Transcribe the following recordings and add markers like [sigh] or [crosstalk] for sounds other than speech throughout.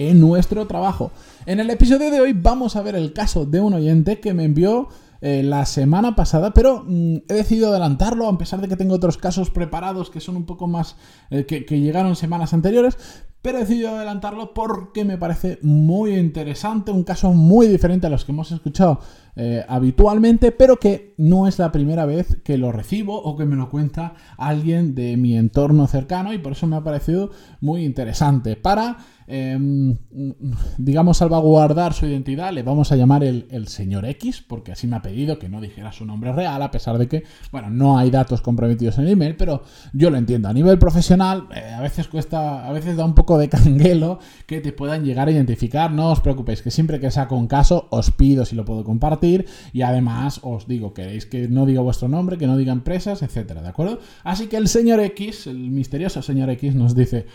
en nuestro trabajo. En el episodio de hoy vamos a ver el caso de un oyente que me envió eh, la semana pasada, pero mm, he decidido adelantarlo a pesar de que tengo otros casos preparados que son un poco más eh, que, llegaron semanas anteriores, pero he decidido adelantarlo porque me parece muy interesante, un caso muy diferente a los que hemos escuchado eh, habitualmente, pero que no es la primera vez que lo recibo o que me lo cuenta alguien de mi entorno cercano y por eso me ha parecido muy interesante. Para, em, digamos, salvaguardar su identidad, le vamos a llamar el, señor X, porque así me ha pedido que no dijera su nombre real, a pesar de que, bueno, no hay datos comprometidos en el email, pero yo lo entiendo. A nivel profesional, eh, a veces cuesta, a veces da un poco de [laughs] canguelo que te puedan llegar a identificar. No os preocupéis, que siempre que saco un caso os pido si lo puedo compartir y además os digo, queréis que no diga vuestro nombre, que no diga empresas, etcétera, ¿de acuerdo? Así que el señor X, el misterioso señor X, nos dice: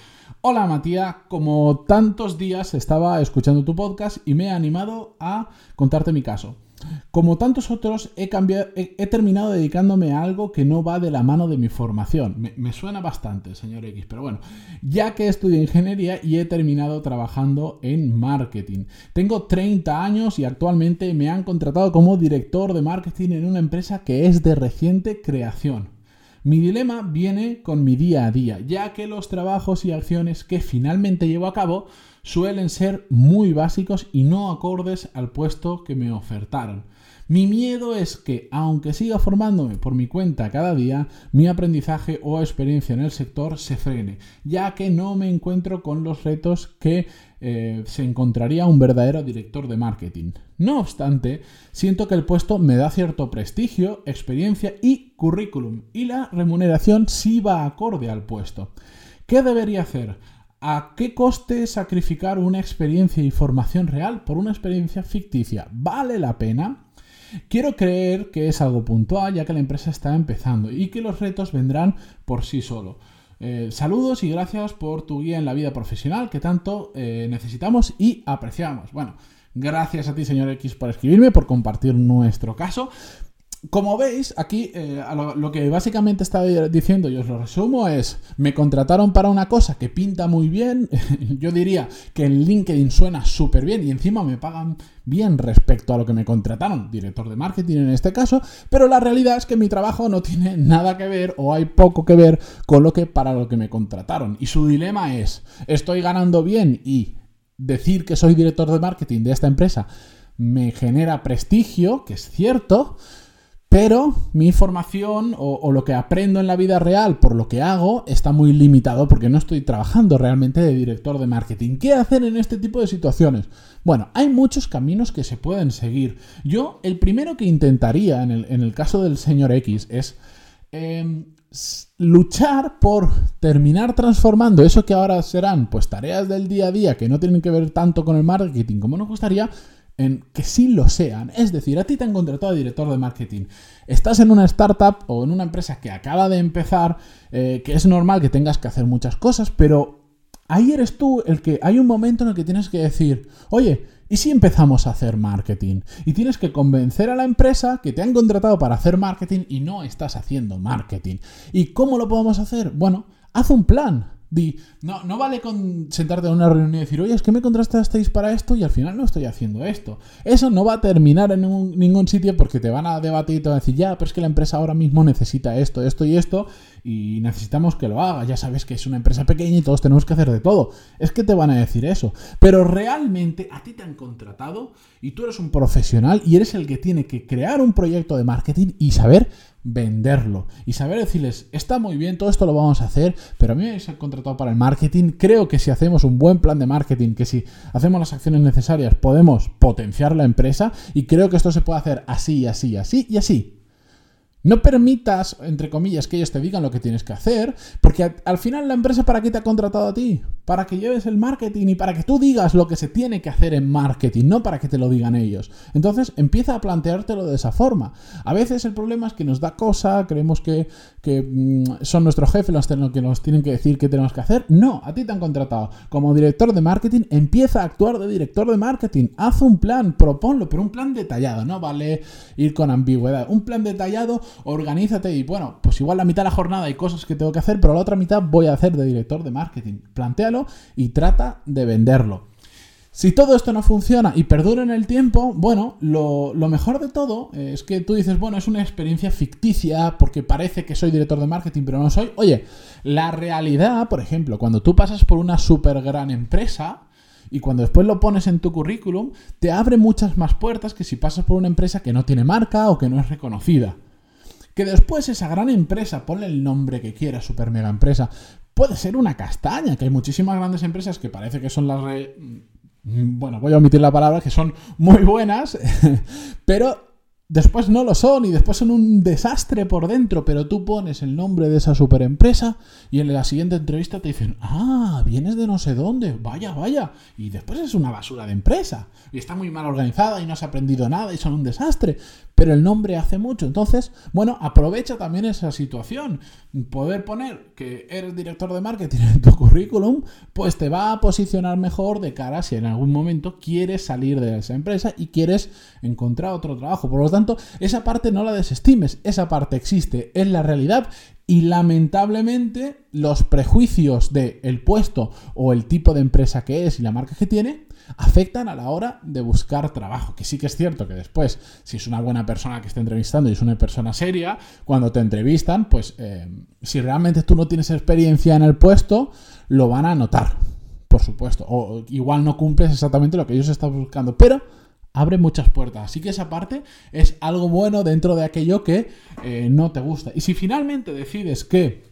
Hola Matías, como tantos días estaba escuchando tu podcast y me he animado a contarte mi caso. Como tantos otros, he, cambiado, he, terminado dedicándome a algo que no va de la mano de mi formación. Me, suena bastante, señor X, pero bueno, ya que estudié ingeniería y he terminado trabajando en marketing. Tengo 30 años y actualmente me han contratado como director de marketing en una empresa que es de reciente creación. Mi dilema viene con mi día a día, ya que los trabajos y acciones que finalmente llevo a cabo suelen ser muy básicos y no acordes al puesto que me ofertaron. Mi miedo es que, aunque siga formándome por mi cuenta cada día, mi aprendizaje o experiencia en el sector se frene, ya que no me encuentro con los retos que eh, se encontraría un verdadero director de marketing. No obstante, siento que el puesto me da cierto prestigio, experiencia y currículum, y la remuneración sí va acorde al puesto. ¿Qué debería hacer? ¿A qué coste sacrificar una experiencia y formación real por una experiencia ficticia? ¿Vale la pena? Quiero creer que es algo puntual ya que la empresa está empezando y que los retos vendrán por sí solo. Eh, saludos y gracias por tu guía en la vida profesional que tanto eh, necesitamos y apreciamos. Bueno, gracias a ti señor X por escribirme, por compartir nuestro caso. Como veis, aquí eh, lo, que básicamente estaba diciendo, y os lo resumo, es, me contrataron para una cosa que pinta muy bien, [laughs] yo diría que en LinkedIn suena súper bien y encima me pagan bien respecto a lo que me contrataron, director de marketing en este caso, pero la realidad es que mi trabajo no tiene nada que ver o hay poco que ver con lo que para lo que me contrataron. Y su dilema es, estoy ganando bien y decir que soy director de marketing de esta empresa me genera prestigio, que es cierto, pero mi formación o, lo que aprendo en la vida real por lo que hago está muy limitado porque no estoy trabajando realmente de director de marketing. ¿Qué hacer en este tipo de situaciones? Bueno, hay muchos caminos que se pueden seguir. Yo, el primero que intentaría en el, caso del señor X es em, luchar por terminar transformando eso que ahora serán pues tareas del día a día que no tienen que ver tanto con el marketing como nos gustaría en que sí lo sean. Es decir, a ti te han contratado de director de marketing. Estás en una startup o en una empresa que acaba de empezar, eh, que es normal que tengas que hacer muchas cosas, pero ahí eres tú el que hay un momento en el que tienes que decir, oye, ¿y si empezamos a hacer marketing? Y tienes que convencer a la empresa que te han contratado para hacer marketing y no estás haciendo marketing. ¿Y cómo lo podemos hacer? Bueno, haz un plan no, no vale con sentarte en una reunión y decir, oye, es que me contrastasteis para esto y al final no estoy haciendo esto. Eso no va a terminar en ningún, sitio porque te van a debatir y te van a decir, ya, pero es que la empresa ahora mismo necesita esto, esto y esto y necesitamos que lo haga. Ya sabes que es una empresa pequeña y todos tenemos que hacer de todo. Es que te van a decir eso. Pero realmente a ti te han contratado y tú eres un profesional y eres el que tiene que crear un proyecto de marketing y saber venderlo y saber decirles, está muy bien, todo esto lo vamos a hacer, pero a mí me habéis contratado para el marketing, creo que si hacemos un buen plan de marketing, que si hacemos las acciones necesarias, podemos potenciar la empresa y creo que esto se puede hacer así, así, así y así. No permitas, entre comillas, que ellos te digan lo que tienes que hacer, porque al final la empresa para qué te ha contratado a ti? Para que lleves el marketing y para que tú digas lo que se tiene que hacer en marketing, no para que te lo digan ellos. Entonces empieza a planteártelo de esa forma. A veces el problema es que nos da cosa, creemos que, mm, son nuestros jefes los que nos tienen que decir qué tenemos que hacer. No, a ti te han contratado como director de marketing, empieza a actuar de director de marketing, haz un plan, proponlo, pero un plan detallado, no vale ir con ambigüedad. Un plan detallado, organízate y bueno, pues igual la mitad de la jornada hay cosas que tengo que hacer, pero la otra mitad voy a hacer de director de marketing. Y trata de venderlo. Si todo esto no funciona y perdura en el tiempo, bueno, lo, mejor de todo es que tú dices, bueno, es una experiencia ficticia porque parece que soy director de marketing, pero no soy. Oye, la realidad, por ejemplo, cuando tú pasas por una súper gran empresa, y cuando después lo pones en tu currículum, te abre muchas más puertas que si pasas por una empresa que no tiene marca o que no es reconocida. Que después esa gran empresa, ponle el nombre que quieras, super mega empresa, puede ser una castaña, que hay muchísimas grandes empresas que parece que son las... Mm, bueno, voy a omitir la palabra, que son muy buenas, [laughs] pero después no lo son y después son un desastre por dentro, pero tú pones el nombre de esa superempresa y en la siguiente entrevista te dicen, ah, vienes de no sé dónde, vaya, vaya, y después es una basura de empresa y está muy mal organizada y no has aprendido nada y son un desastre, pero el nombre hace mucho, entonces, bueno, aprovecha también esa situación, poder poner que eres director de marketing en tu currículum, pues te va a posicionar mejor de cara si en algún momento quieres salir de esa empresa y quieres encontrar otro trabajo, por lo tanto, esa parte no la desestimes, esa parte existe, es la realidad. Y lamentablemente los prejuicios del el puesto o el tipo de empresa que es y la marca que tiene afectan a la hora de buscar trabajo. Que sí que es cierto que después, si es una buena persona que está entrevistando y es una persona seria, cuando te entrevistan, pues eh, si realmente tú no tienes experiencia en el puesto, lo van a notar, por supuesto. O igual no cumples exactamente lo que ellos están buscando, pero abre muchas puertas. Así que esa parte es algo bueno dentro de aquello que eh, no te gusta. Y si finalmente decides que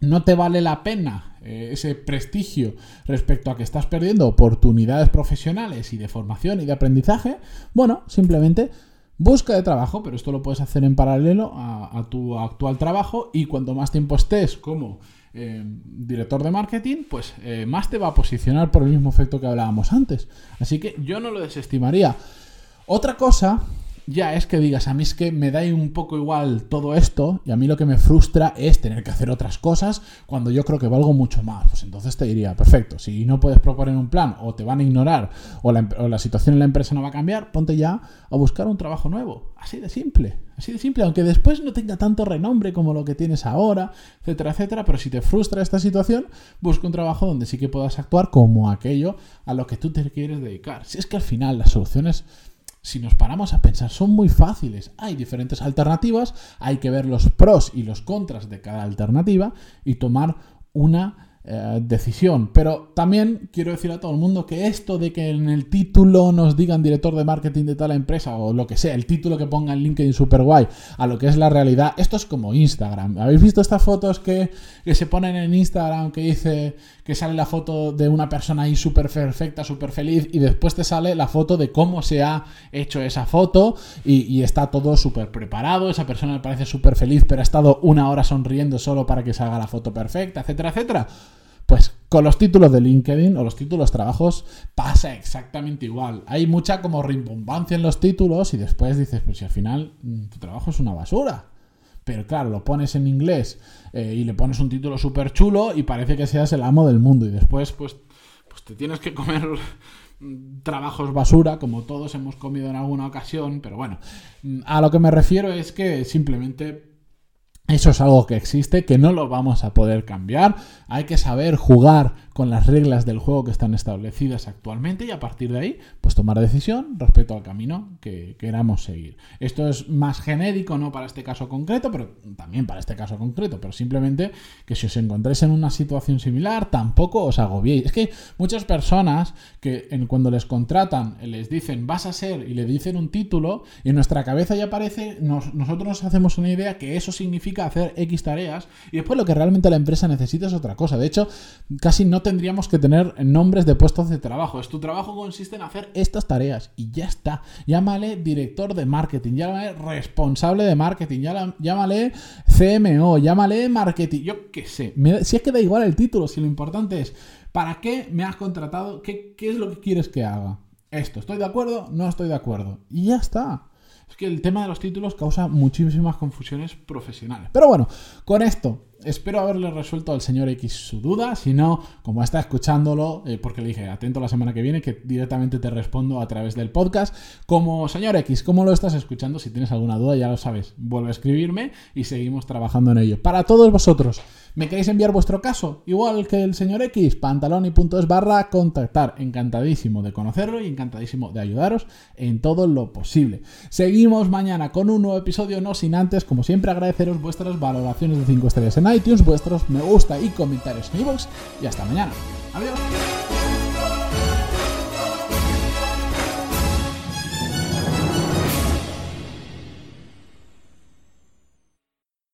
no te vale la pena eh, ese prestigio respecto a que estás perdiendo oportunidades profesionales y de formación y de aprendizaje, bueno, simplemente busca de trabajo, pero esto lo puedes hacer en paralelo a, tu actual trabajo y cuanto más tiempo estés como eh, director de marketing, pues eh, más te va a posicionar por el mismo efecto que hablábamos antes. Así que yo no lo desestimaría. Otra cosa ya es que digas, a mí es que me da un poco igual todo esto y a mí lo que me frustra es tener que hacer otras cosas cuando yo creo que valgo mucho más. Pues entonces te diría, perfecto, si no puedes proponer un plan o te van a ignorar o la, o la situación en la empresa no va a cambiar, ponte ya a buscar un trabajo nuevo. Así de simple, así de simple, aunque después no tenga tanto renombre como lo que tienes ahora, etcétera, etcétera, pero si te frustra esta situación, busca un trabajo donde sí que puedas actuar como aquello a lo que tú te quieres dedicar. Si es que al final las soluciones si nos paramos a pensar, son muy fáciles. Hay diferentes alternativas, hay que ver los pros y los contras de cada alternativa y tomar una eh, decisión. Pero también quiero decir a todo el mundo que esto de que en el título nos digan director de marketing de tal empresa o lo que sea, el título que ponga en LinkedIn super guay, a lo que es la realidad, esto es como Instagram. ¿Habéis visto estas fotos que, que se ponen en Instagram que dice que sale la foto de una persona ahí súper perfecta, súper feliz y después te sale la foto de cómo se ha hecho esa foto y, está todo súper preparado, esa persona me parece súper feliz pero ha estado una hora sonriendo solo para que salga la foto perfecta, etcétera, etcétera? Pues con los títulos de LinkedIn o los títulos trabajos pasa exactamente igual. Hay mucha como rimbombancia en los títulos y después dices, pues si al final mm, tu trabajo es una basura. Pero claro, lo pones en inglés eh, y le pones un título súper chulo y parece que seas el amo del mundo. Y después, pues, pues te tienes que comer [laughs] trabajos basura, como todos hemos comido en alguna ocasión. Pero bueno, mm, a lo que me refiero es que simplemente eso es algo que existe, que no lo vamos a poder cambiar. Hay que saber jugar con las reglas del juego que están establecidas actualmente y a partir de ahí, pues tomar decisión respecto al camino que queramos seguir. Esto es más genérico, no para este caso concreto, pero también para este caso concreto, pero simplemente que si os encontréis en una situación similar, tampoco os agobiéis. Es que muchas personas que en, cuando les contratan les dicen vas a ser y le dicen un título y en nuestra cabeza ya aparece, nosotros nos hacemos una idea que eso significa hacer X tareas y después lo que realmente la empresa necesita es otra cosa. De hecho, casi no tendríamos que tener nombres de puestos de trabajo. Es tu trabajo consiste en hacer estas tareas y ya está. Llámale director de marketing, llámale responsable de marketing, llámale CMO, llámale marketing, yo qué sé. si es que da igual el título, si lo importante es ¿Para qué me has contratado? ¿Qué, qué es lo que quieres que haga? Esto, ¿estoy de acuerdo? No estoy de acuerdo. Y ya está. Es que el tema de los títulos causa muchísimas confusiones profesionales. Pero bueno, con esto espero haberle resuelto al señor X su duda. Si no, como está escuchándolo, eh, porque le dije atento la semana que viene, que directamente te respondo a través del podcast. Como señor X, ¿cómo lo estás escuchando? Si tienes alguna duda, ya lo sabes, vuelve a escribirme y seguimos trabajando en ello. Para todos vosotros, ¿me queréis enviar vuestro caso? Igual que el señor X, pantaloni.es barra contactar. Encantadísimo de conocerlo y encantadísimo de ayudaros en todo lo posible. Seguimos mañana con un nuevo episodio, no sin antes, como siempre, agradeceros vuestras valoraciones de 5 estrellas iTunes, vuestros me gusta y comentarios en iVoox y hasta mañana. Adiós.